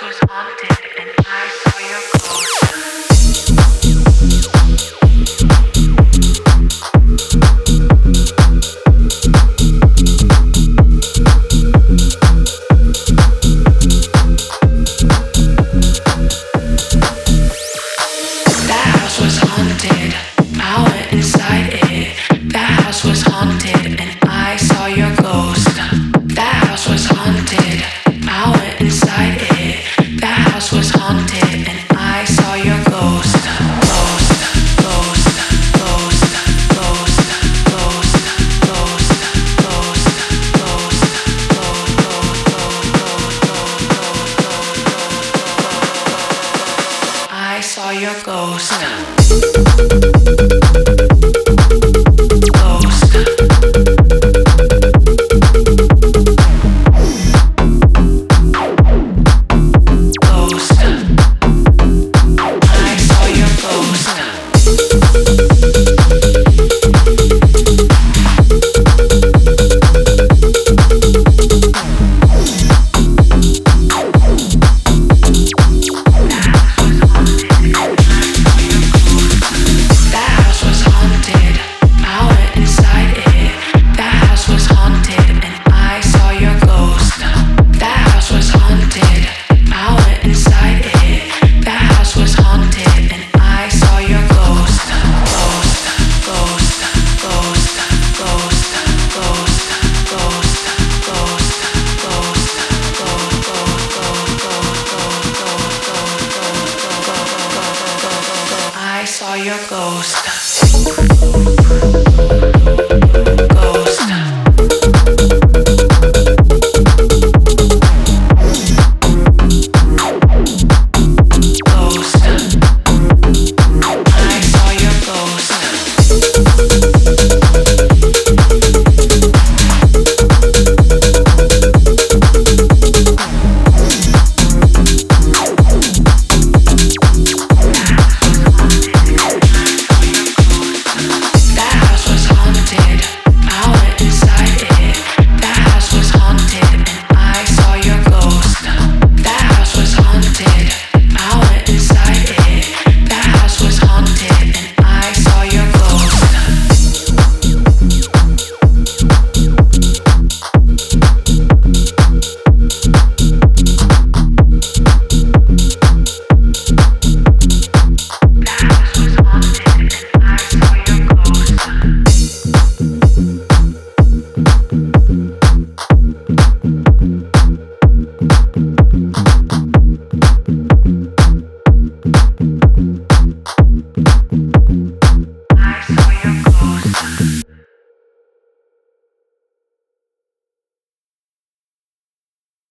Was on all your ghosts. Ghost.